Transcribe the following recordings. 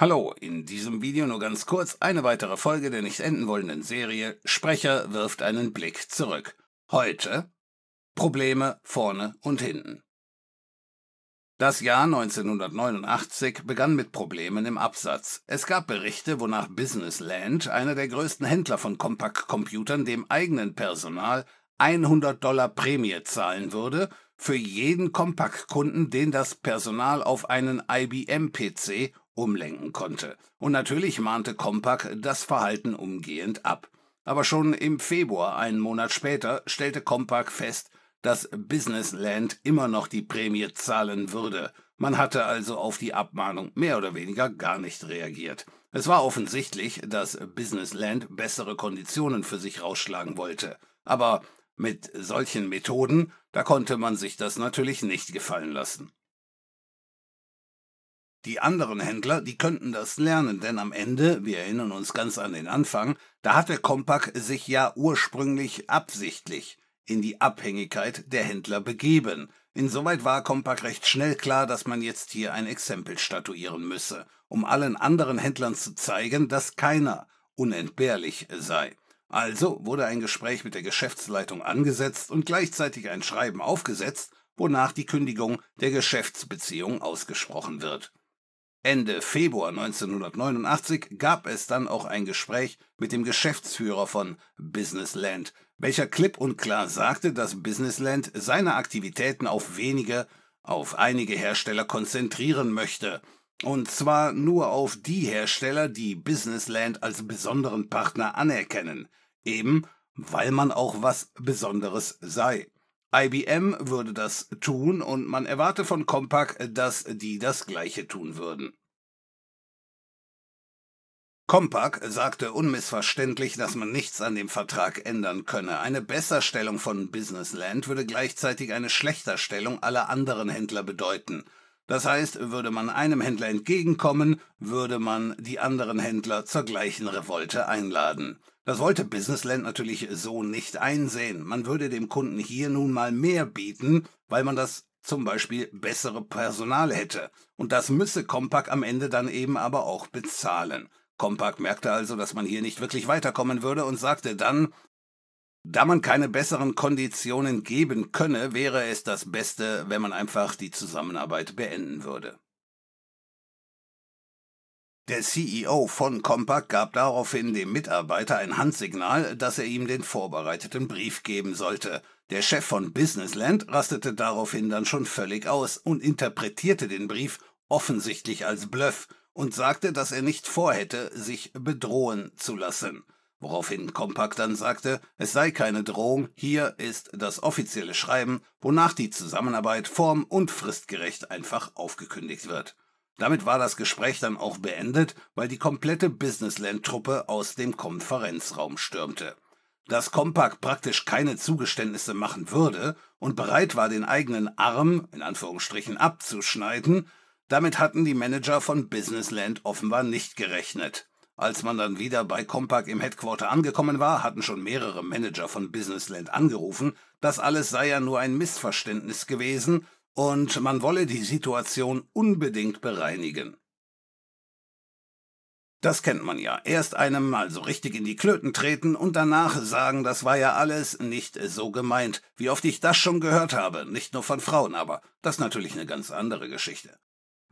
Hallo, in diesem Video nur ganz kurz eine weitere Folge der nicht enden wollenden Serie Sprecher wirft einen Blick zurück. Heute Probleme vorne und hinten. Das Jahr 1989 begann mit Problemen im Absatz. Es gab Berichte, wonach Business Land, einer der größten Händler von Compaq-Computern, dem eigenen Personal 100 Dollar Prämie zahlen würde für jeden Compaq-Kunden, den das Personal auf einen IBM-PC umlenken konnte. Und natürlich mahnte Compaq das Verhalten umgehend ab. Aber schon im Februar, einen Monat später, stellte Compaq fest, dass Businessland immer noch die Prämie zahlen würde. Man hatte also auf die Abmahnung mehr oder weniger gar nicht reagiert. Es war offensichtlich, dass Businessland bessere Konditionen für sich rausschlagen wollte. Aber mit solchen Methoden, da konnte man sich das natürlich nicht gefallen lassen. Die anderen Händler, die könnten das lernen, denn am Ende, wir erinnern uns ganz an den Anfang, da hatte Compaq sich ja ursprünglich absichtlich in die Abhängigkeit der Händler begeben. Insoweit war Compaq recht schnell klar, dass man jetzt hier ein Exempel statuieren müsse, um allen anderen Händlern zu zeigen, dass keiner unentbehrlich sei. Also wurde ein Gespräch mit der Geschäftsleitung angesetzt und gleichzeitig ein Schreiben aufgesetzt, wonach die Kündigung der Geschäftsbeziehung ausgesprochen wird. Ende Februar 1989 gab es dann auch ein Gespräch mit dem Geschäftsführer von Businessland, welcher klipp und klar sagte, dass Businessland seine Aktivitäten auf wenige, auf einige Hersteller konzentrieren möchte. Und zwar nur auf die Hersteller, die Businessland als besonderen Partner anerkennen, eben weil man auch was Besonderes sei. IBM würde das tun und man erwarte von Compaq, dass die das gleiche tun würden. Compaq sagte unmissverständlich, dass man nichts an dem Vertrag ändern könne. Eine Besserstellung von Businessland würde gleichzeitig eine Schlechterstellung aller anderen Händler bedeuten. Das heißt, würde man einem Händler entgegenkommen, würde man die anderen Händler zur gleichen Revolte einladen. Das wollte Businessland natürlich so nicht einsehen. Man würde dem Kunden hier nun mal mehr bieten, weil man das zum Beispiel bessere Personal hätte. Und das müsse Compaq am Ende dann eben aber auch bezahlen. Compaq merkte also, dass man hier nicht wirklich weiterkommen würde und sagte dann, da man keine besseren Konditionen geben könne, wäre es das Beste, wenn man einfach die Zusammenarbeit beenden würde. Der CEO von Compaq gab daraufhin dem Mitarbeiter ein Handsignal, dass er ihm den vorbereiteten Brief geben sollte. Der Chef von Businessland rastete daraufhin dann schon völlig aus und interpretierte den Brief offensichtlich als Bluff und sagte, dass er nicht vorhätte, sich bedrohen zu lassen. Woraufhin Compaq dann sagte, es sei keine Drohung, hier ist das offizielle Schreiben, wonach die Zusammenarbeit form- und fristgerecht einfach aufgekündigt wird. Damit war das Gespräch dann auch beendet, weil die komplette Businessland-Truppe aus dem Konferenzraum stürmte. Dass Compaq praktisch keine Zugeständnisse machen würde und bereit war, den eigenen Arm, in Anführungsstrichen, abzuschneiden, damit hatten die Manager von Businessland offenbar nicht gerechnet. Als man dann wieder bei Compaq im Headquarter angekommen war, hatten schon mehrere Manager von Businessland angerufen, das alles sei ja nur ein Missverständnis gewesen und man wolle die Situation unbedingt bereinigen. Das kennt man ja. Erst einem mal so richtig in die Klöten treten und danach sagen, das war ja alles nicht so gemeint. Wie oft ich das schon gehört habe, nicht nur von Frauen, aber das ist natürlich eine ganz andere Geschichte.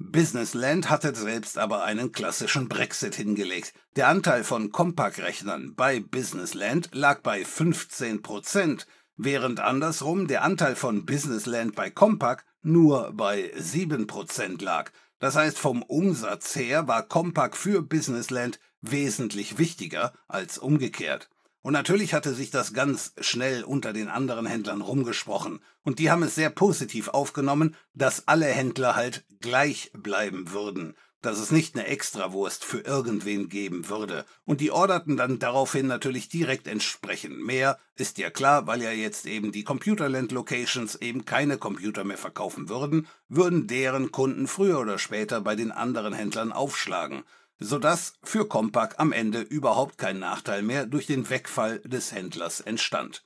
Businessland hatte selbst aber einen klassischen Brexit hingelegt. Der Anteil von Compaq-Rechnern bei Businessland lag bei 15 Prozent, während andersrum der Anteil von Businessland bei Compaq nur bei 7% lag. Das heißt, vom Umsatz her war Compaq für Businessland wesentlich wichtiger als umgekehrt. Und natürlich hatte sich das ganz schnell unter den anderen Händlern rumgesprochen. Und die haben es sehr positiv aufgenommen, dass alle Händler halt gleich bleiben würden dass es nicht eine Extrawurst für irgendwen geben würde. Und die orderten dann daraufhin natürlich direkt entsprechend mehr. Ist ja klar, weil ja jetzt eben die Computerland Locations eben keine Computer mehr verkaufen würden, würden deren Kunden früher oder später bei den anderen Händlern aufschlagen. Sodass für Compaq am Ende überhaupt kein Nachteil mehr durch den Wegfall des Händlers entstand.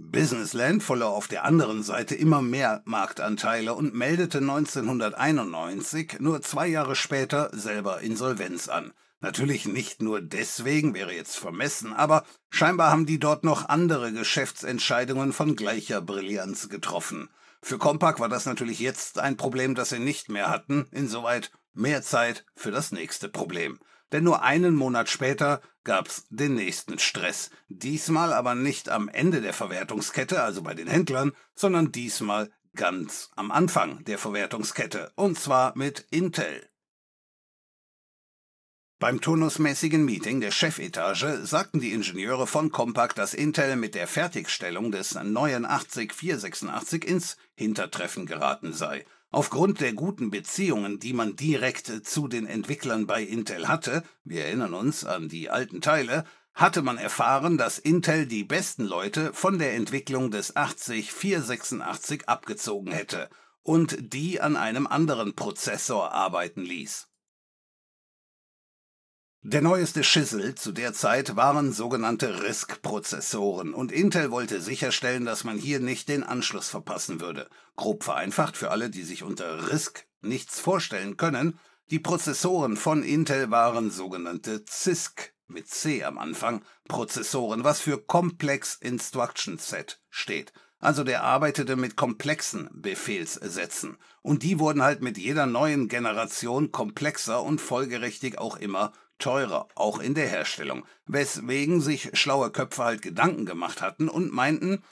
Businessland verlor auf der anderen Seite immer mehr Marktanteile und meldete 1991, nur zwei Jahre später, selber Insolvenz an. Natürlich nicht nur deswegen, wäre jetzt vermessen, aber scheinbar haben die dort noch andere Geschäftsentscheidungen von gleicher Brillanz getroffen. Für Compaq war das natürlich jetzt ein Problem, das sie nicht mehr hatten, insoweit mehr Zeit für das nächste Problem. Denn nur einen Monat später gab's den nächsten Stress. Diesmal aber nicht am Ende der Verwertungskette, also bei den Händlern, sondern diesmal ganz am Anfang der Verwertungskette, und zwar mit Intel. Beim turnusmäßigen Meeting der Chefetage sagten die Ingenieure von Compaq, dass Intel mit der Fertigstellung des neuen 80486 ins Hintertreffen geraten sei. Aufgrund der guten Beziehungen, die man direkt zu den Entwicklern bei Intel hatte, wir erinnern uns an die alten Teile, hatte man erfahren, dass Intel die besten Leute von der Entwicklung des 80486 abgezogen hätte und die an einem anderen Prozessor arbeiten ließ. Der neueste Schissel zu der Zeit waren sogenannte RISC-Prozessoren und Intel wollte sicherstellen, dass man hier nicht den Anschluss verpassen würde. Grob vereinfacht für alle, die sich unter RISC nichts vorstellen können, die Prozessoren von Intel waren sogenannte CISC mit C am Anfang Prozessoren, was für Complex Instruction Set steht. Also der arbeitete mit komplexen Befehlssätzen. Und die wurden halt mit jeder neuen Generation komplexer und folgerichtig auch immer teurer, auch in der Herstellung, weswegen sich schlaue Köpfe halt Gedanken gemacht hatten und meinten,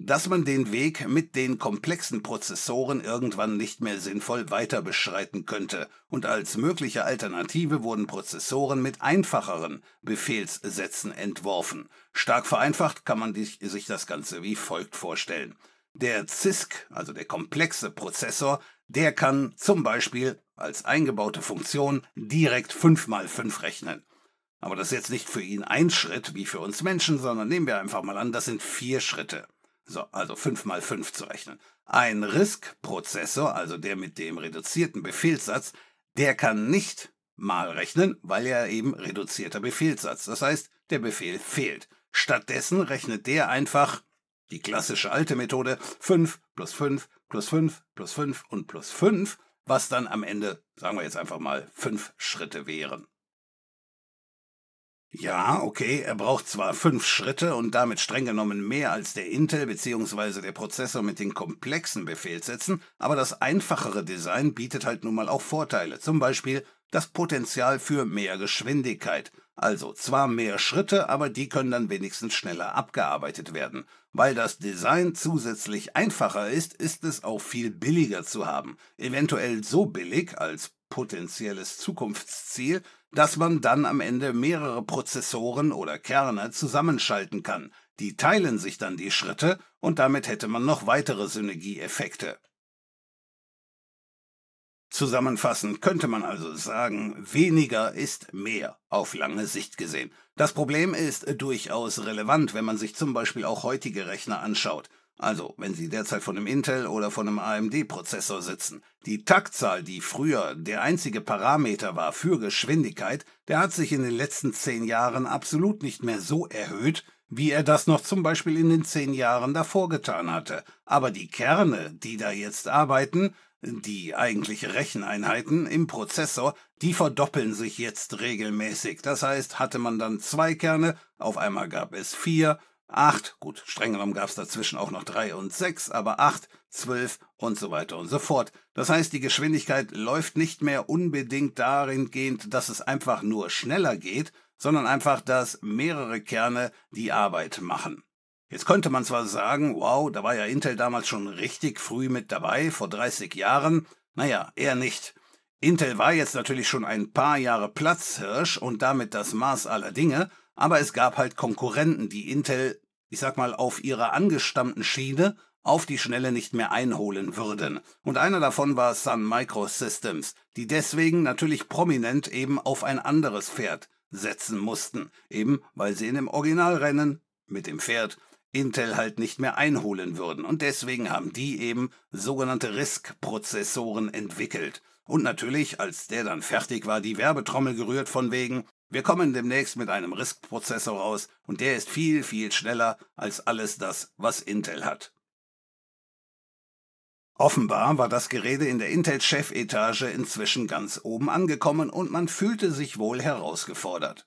dass man den Weg mit den komplexen Prozessoren irgendwann nicht mehr sinnvoll weiter beschreiten könnte, und als mögliche Alternative wurden Prozessoren mit einfacheren Befehlssätzen entworfen. Stark vereinfacht kann man sich das Ganze wie folgt vorstellen. Der CISC, also der komplexe Prozessor, der kann zum Beispiel als eingebaute Funktion direkt 5 mal 5 rechnen. Aber das ist jetzt nicht für ihn ein Schritt wie für uns Menschen, sondern nehmen wir einfach mal an, das sind vier Schritte. So, also 5 mal 5 zu rechnen. Ein RISC-Prozessor, also der mit dem reduzierten Befehlssatz, der kann nicht mal rechnen, weil er eben reduzierter Befehlssatz. Das heißt, der Befehl fehlt. Stattdessen rechnet der einfach die klassische alte Methode 5 plus 5 plus 5 plus 5 und plus 5 was dann am Ende, sagen wir jetzt einfach mal, fünf Schritte wären. Ja, okay, er braucht zwar fünf Schritte und damit streng genommen mehr als der Intel bzw. der Prozessor mit den komplexen Befehlssätzen, aber das einfachere Design bietet halt nun mal auch Vorteile, zum Beispiel das Potenzial für mehr Geschwindigkeit. Also zwar mehr Schritte, aber die können dann wenigstens schneller abgearbeitet werden. Weil das Design zusätzlich einfacher ist, ist es auch viel billiger zu haben. Eventuell so billig als potenzielles Zukunftsziel, dass man dann am Ende mehrere Prozessoren oder Kerne zusammenschalten kann. Die teilen sich dann die Schritte und damit hätte man noch weitere Synergieeffekte. Zusammenfassend könnte man also sagen, weniger ist mehr auf lange Sicht gesehen. Das Problem ist durchaus relevant, wenn man sich zum Beispiel auch heutige Rechner anschaut. Also, wenn Sie derzeit von einem Intel oder von einem AMD-Prozessor sitzen. Die Taktzahl, die früher der einzige Parameter war für Geschwindigkeit, der hat sich in den letzten zehn Jahren absolut nicht mehr so erhöht, wie er das noch zum Beispiel in den zehn Jahren davor getan hatte. Aber die Kerne, die da jetzt arbeiten, die eigentliche Recheneinheiten im Prozessor, die verdoppeln sich jetzt regelmäßig. Das heißt, hatte man dann zwei Kerne, auf einmal gab es vier, acht, gut, streng genommen gab es dazwischen auch noch drei und sechs, aber acht, zwölf und so weiter und so fort. Das heißt, die Geschwindigkeit läuft nicht mehr unbedingt darin gehend, dass es einfach nur schneller geht, sondern einfach, dass mehrere Kerne die Arbeit machen. Jetzt könnte man zwar sagen, wow, da war ja Intel damals schon richtig früh mit dabei, vor 30 Jahren. Naja, eher nicht. Intel war jetzt natürlich schon ein paar Jahre Platzhirsch und damit das Maß aller Dinge, aber es gab halt Konkurrenten, die Intel, ich sag mal, auf ihrer angestammten Schiene auf die Schnelle nicht mehr einholen würden. Und einer davon war Sun Microsystems, die deswegen natürlich prominent eben auf ein anderes Pferd setzen mussten, eben weil sie in dem Originalrennen mit dem Pferd Intel halt nicht mehr einholen würden. Und deswegen haben die eben sogenannte RISC-Prozessoren entwickelt. Und natürlich, als der dann fertig war, die Werbetrommel gerührt von wegen, Wir kommen demnächst mit einem RISC-Prozessor raus und der ist viel, viel schneller als alles das, was Intel hat. Offenbar war das Gerede in der Intel-Chefetage inzwischen ganz oben angekommen und man fühlte sich wohl herausgefordert.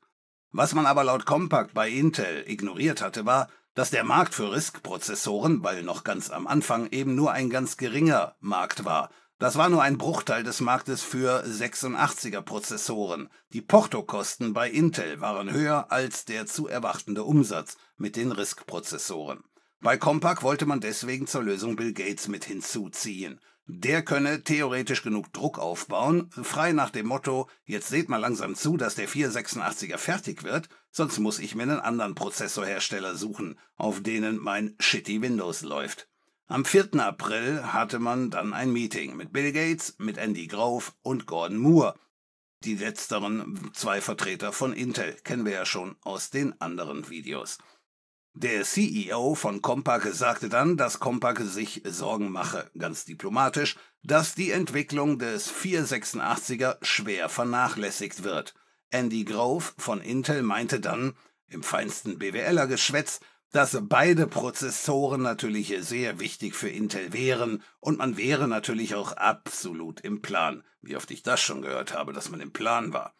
Was man aber laut Compaq bei Intel ignoriert hatte, war, dass der Markt für RISC-Prozessoren, weil noch ganz am Anfang eben nur ein ganz geringer Markt war, das war nur ein Bruchteil des Marktes für 86er Prozessoren. Die Portokosten bei Intel waren höher als der zu erwartende Umsatz mit den RISC-Prozessoren. Bei Compaq wollte man deswegen zur Lösung Bill Gates mit hinzuziehen. Der könne theoretisch genug Druck aufbauen, frei nach dem Motto, jetzt seht mal langsam zu, dass der 486er fertig wird, sonst muss ich mir einen anderen Prozessorhersteller suchen, auf denen mein shitty Windows läuft. Am 4. April hatte man dann ein Meeting mit Bill Gates, mit Andy Grove und Gordon Moore. Die letzteren zwei Vertreter von Intel kennen wir ja schon aus den anderen Videos. Der CEO von Compaq sagte dann, dass Compaq sich Sorgen mache, ganz diplomatisch, dass die Entwicklung des 486er schwer vernachlässigt wird. Andy Grove von Intel meinte dann, im feinsten BWLer-Geschwätz, dass beide Prozessoren natürlich sehr wichtig für Intel wären und man wäre natürlich auch absolut im Plan. Wie oft ich das schon gehört habe, dass man im Plan war.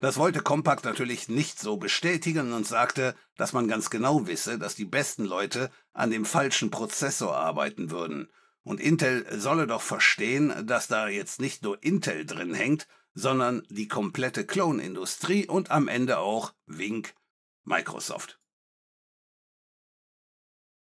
Das wollte Compaq natürlich nicht so bestätigen und sagte, dass man ganz genau wisse, dass die besten Leute an dem falschen Prozessor arbeiten würden. Und Intel solle doch verstehen, dass da jetzt nicht nur Intel drin hängt, sondern die komplette Clone-Industrie und am Ende auch, Wink, Microsoft.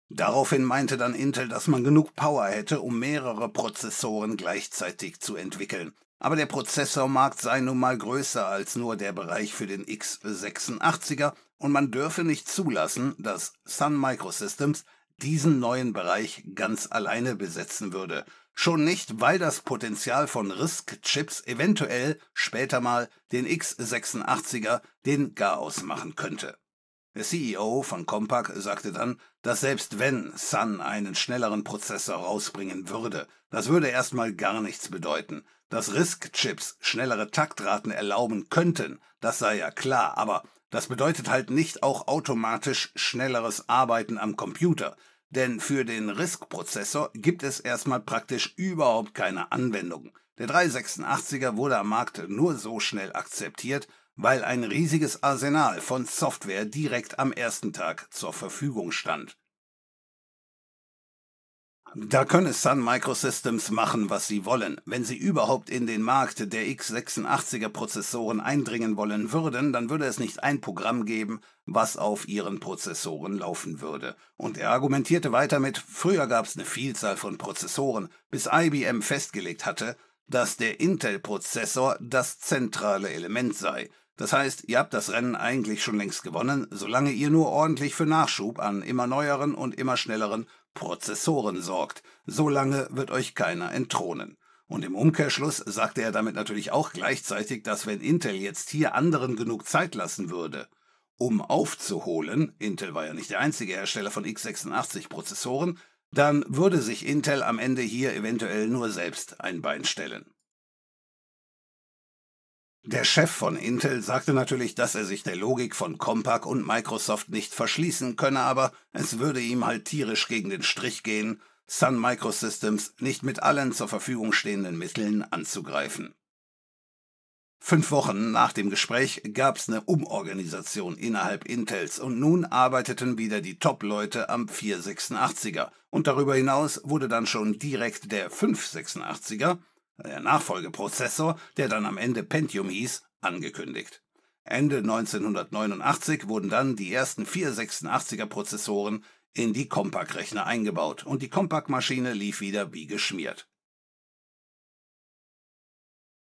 Daraufhin meinte dann Intel, dass man genug Power hätte, um mehrere Prozessoren gleichzeitig zu entwickeln. Aber der Prozessormarkt sei nun mal größer als nur der Bereich für den x86er und man dürfe nicht zulassen, dass Sun Microsystems diesen neuen Bereich ganz alleine besetzen würde. Schon nicht, weil das Potenzial von RISC-Chips eventuell später mal den x86er den Garaus machen könnte. Der CEO von Compaq sagte dann, dass selbst wenn Sun einen schnelleren Prozessor rausbringen würde, das würde erstmal gar nichts bedeuten. Dass RISC-Chips schnellere Taktraten erlauben könnten, das sei ja klar, aber das bedeutet halt nicht auch automatisch schnelleres Arbeiten am Computer. Denn für den RISC-Prozessor gibt es erstmal praktisch überhaupt keine Anwendung. Der 386er wurde am Markt nur so schnell akzeptiert, weil ein riesiges Arsenal von Software direkt am ersten Tag zur Verfügung stand. Da könne Sun Microsystems machen, was sie wollen. Wenn sie überhaupt in den Markt der x86er Prozessoren eindringen wollen würden, dann würde es nicht ein Programm geben, was auf ihren Prozessoren laufen würde. Und er argumentierte weiter mit, früher gab es eine Vielzahl von Prozessoren, bis IBM festgelegt hatte, dass der Intel-Prozessor das zentrale Element sei. Das heißt, ihr habt das Rennen eigentlich schon längst gewonnen, solange ihr nur ordentlich für Nachschub an immer neueren und immer schnelleren Prozessoren sorgt. Solange wird euch keiner entthronen. Und im Umkehrschluss sagte er damit natürlich auch gleichzeitig, dass wenn Intel jetzt hier anderen genug Zeit lassen würde, um aufzuholen, Intel war ja nicht der einzige Hersteller von x86-Prozessoren, dann würde sich Intel am Ende hier eventuell nur selbst ein Bein stellen. Der Chef von Intel sagte natürlich, dass er sich der Logik von Compaq und Microsoft nicht verschließen könne, aber es würde ihm halt tierisch gegen den Strich gehen, Sun Microsystems nicht mit allen zur Verfügung stehenden Mitteln anzugreifen. Fünf Wochen nach dem Gespräch gab es eine Umorganisation innerhalb Intels und nun arbeiteten wieder die Top-Leute am 486er und darüber hinaus wurde dann schon direkt der 586er der Nachfolgeprozessor, der dann am Ende Pentium hieß, angekündigt. Ende 1989 wurden dann die ersten 486er Prozessoren in die Compaq-Rechner eingebaut und die Compaq-Maschine lief wieder wie geschmiert.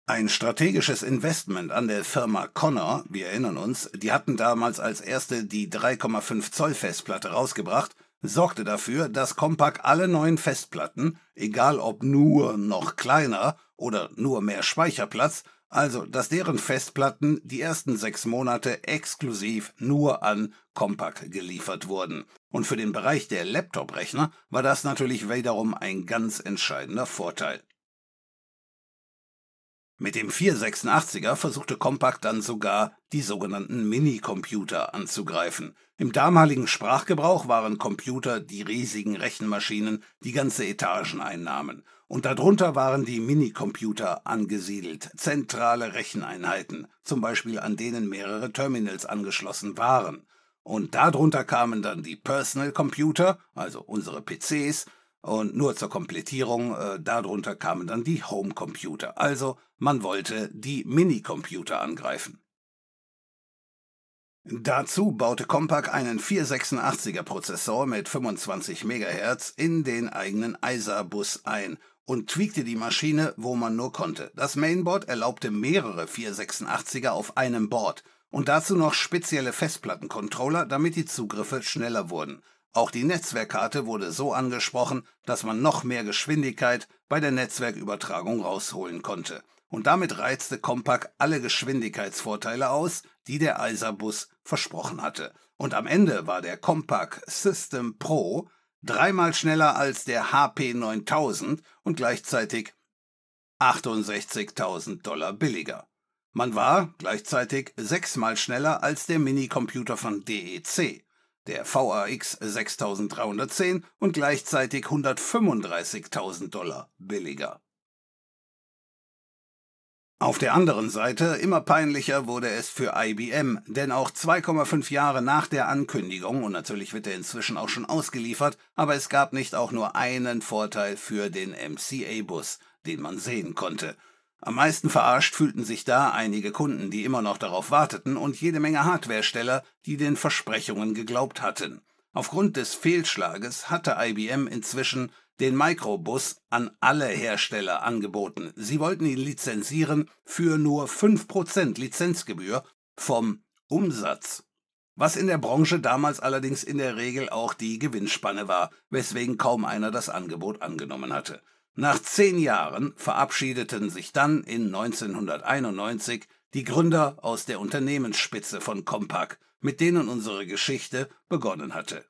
Ein strategisches Investment an der Firma Connor, wir erinnern uns, die hatten damals als erste die 3,5 Zoll Festplatte rausgebracht sorgte dafür, dass Compaq alle neuen Festplatten, egal ob nur noch kleiner oder nur mehr Speicherplatz, also dass deren Festplatten die ersten sechs Monate exklusiv nur an Compaq geliefert wurden. Und für den Bereich der Laptop-Rechner war das natürlich wiederum ein ganz entscheidender Vorteil. Mit dem 486er versuchte Compaq dann sogar, die sogenannten Minicomputer anzugreifen. Im damaligen Sprachgebrauch waren Computer die riesigen Rechenmaschinen, die ganze Etagen einnahmen. Und darunter waren die Minicomputer angesiedelt, zentrale Recheneinheiten, zum Beispiel an denen mehrere Terminals angeschlossen waren. Und darunter kamen dann die Personal Computer, also unsere PCs, und nur zur Komplettierung, äh, darunter kamen dann die Home Computer. Also man wollte die Minicomputer angreifen. Dazu baute Compaq einen 486er Prozessor mit 25 MHz in den eigenen ISA-Bus ein und tweakte die Maschine, wo man nur konnte. Das Mainboard erlaubte mehrere 486er auf einem Board und dazu noch spezielle Festplattencontroller, damit die Zugriffe schneller wurden. Auch die Netzwerkkarte wurde so angesprochen, dass man noch mehr Geschwindigkeit bei der Netzwerkübertragung rausholen konnte. Und damit reizte Compaq alle Geschwindigkeitsvorteile aus, die der ISA-Bus versprochen hatte. Und am Ende war der Compaq System Pro dreimal schneller als der HP 9000 und gleichzeitig 68.000 Dollar billiger. Man war gleichzeitig sechsmal schneller als der Minicomputer von DEC, der VAX 6310 und gleichzeitig 135.000 Dollar billiger. Auf der anderen Seite immer peinlicher wurde es für IBM, denn auch 2,5 Jahre nach der Ankündigung, und natürlich wird er inzwischen auch schon ausgeliefert, aber es gab nicht auch nur einen Vorteil für den MCA-Bus, den man sehen konnte. Am meisten verarscht fühlten sich da einige Kunden, die immer noch darauf warteten, und jede Menge Hardwaresteller, die den Versprechungen geglaubt hatten. Aufgrund des Fehlschlages hatte IBM inzwischen den Microbus an alle Hersteller angeboten. Sie wollten ihn lizenzieren für nur 5% Lizenzgebühr vom Umsatz. Was in der Branche damals allerdings in der Regel auch die Gewinnspanne war, weswegen kaum einer das Angebot angenommen hatte. Nach zehn Jahren verabschiedeten sich dann in 1991 die Gründer aus der Unternehmensspitze von Compaq, mit denen unsere Geschichte begonnen hatte.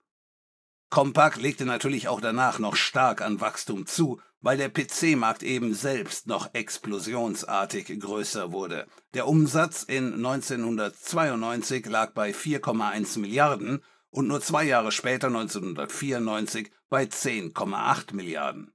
Compaq legte natürlich auch danach noch stark an Wachstum zu, weil der PC-Markt eben selbst noch explosionsartig größer wurde. Der Umsatz in 1992 lag bei 4,1 Milliarden und nur zwei Jahre später 1994 bei 10,8 Milliarden.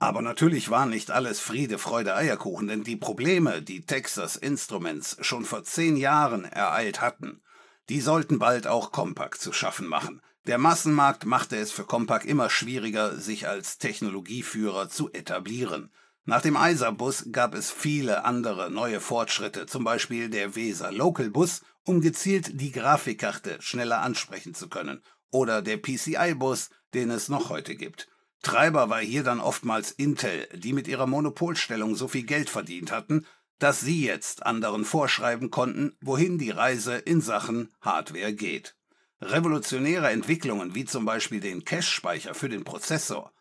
Aber natürlich war nicht alles Friede, Freude, Eierkuchen, denn die Probleme, die Texas Instruments schon vor zehn Jahren ereilt hatten, die sollten bald auch Compaq zu schaffen machen. Der Massenmarkt machte es für Compaq immer schwieriger, sich als Technologieführer zu etablieren. Nach dem ISA-Bus gab es viele andere neue Fortschritte, zum Beispiel der Weser Local Bus, um gezielt die Grafikkarte schneller ansprechen zu können, oder der PCI-Bus, den es noch heute gibt. Treiber war hier dann oftmals Intel, die mit ihrer Monopolstellung so viel Geld verdient hatten, dass sie jetzt anderen vorschreiben konnten, wohin die Reise in Sachen Hardware geht. Revolutionäre Entwicklungen wie zum Beispiel den Cache-Speicher für den Prozessor,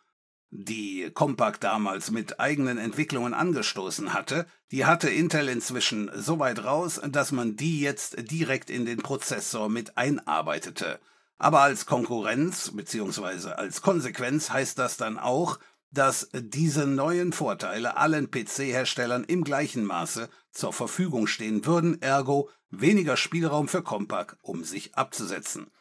die Compaq damals mit eigenen Entwicklungen angestoßen hatte, die hatte Intel inzwischen so weit raus, dass man die jetzt direkt in den Prozessor mit einarbeitete – aber als Konkurrenz bzw. als Konsequenz heißt das dann auch, dass diese neuen Vorteile allen PC-Herstellern im gleichen Maße zur Verfügung stehen würden, ergo weniger Spielraum für Compaq, um sich abzusetzen.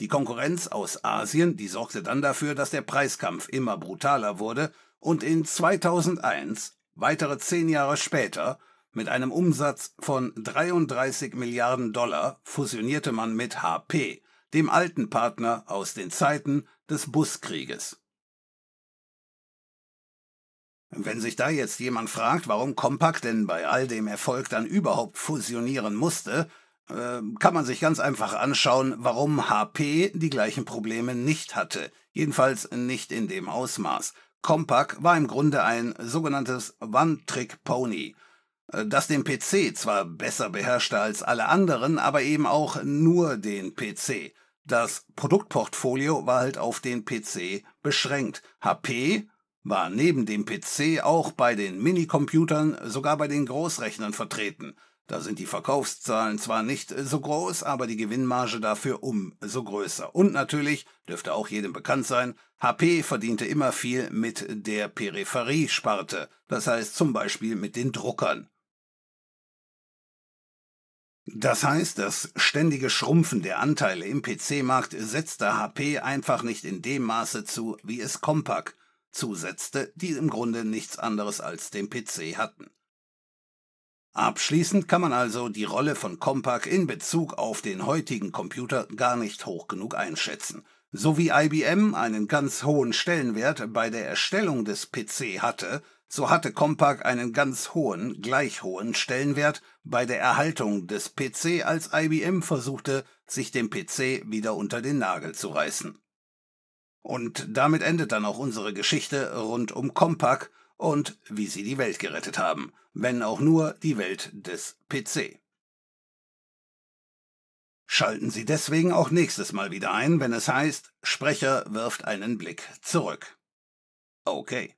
Die Konkurrenz aus Asien, die sorgte dann dafür, dass der Preiskampf immer brutaler wurde und in 2001, weitere zehn Jahre später, mit einem Umsatz von 33 Milliarden Dollar fusionierte man mit HP, dem alten Partner aus den Zeiten des Buskrieges. Wenn sich da jetzt jemand fragt, warum Compaq denn bei all dem Erfolg dann überhaupt fusionieren musste, äh, kann man sich ganz einfach anschauen, warum HP die gleichen Probleme nicht hatte, jedenfalls nicht in dem Ausmaß. Compaq war im Grunde ein sogenanntes One-Trick-Pony, äh, das den PC zwar besser beherrschte als alle anderen, aber eben auch nur den PC. Das Produktportfolio war halt auf den PC beschränkt. HP war neben dem PC auch bei den Minicomputern, sogar bei den Großrechnern vertreten. Da sind die Verkaufszahlen zwar nicht so groß, aber die Gewinnmarge dafür umso größer. Und natürlich, dürfte auch jedem bekannt sein, HP verdiente immer viel mit der Peripheriesparte, das heißt zum Beispiel mit den Druckern. Das heißt, das ständige Schrumpfen der Anteile im PC-Markt setzte HP einfach nicht in dem Maße zu, wie es Compaq zusetzte, die im Grunde nichts anderes als den PC hatten. Abschließend kann man also die Rolle von Compaq in Bezug auf den heutigen Computer gar nicht hoch genug einschätzen. So wie IBM einen ganz hohen Stellenwert bei der Erstellung des PC hatte, so hatte Compaq einen ganz hohen, gleich hohen Stellenwert bei der Erhaltung des PC, als IBM versuchte, sich den PC wieder unter den Nagel zu reißen. Und damit endet dann auch unsere Geschichte rund um Compaq und wie sie die Welt gerettet haben, wenn auch nur die Welt des PC. Schalten Sie deswegen auch nächstes Mal wieder ein, wenn es heißt, Sprecher wirft einen Blick zurück. Okay.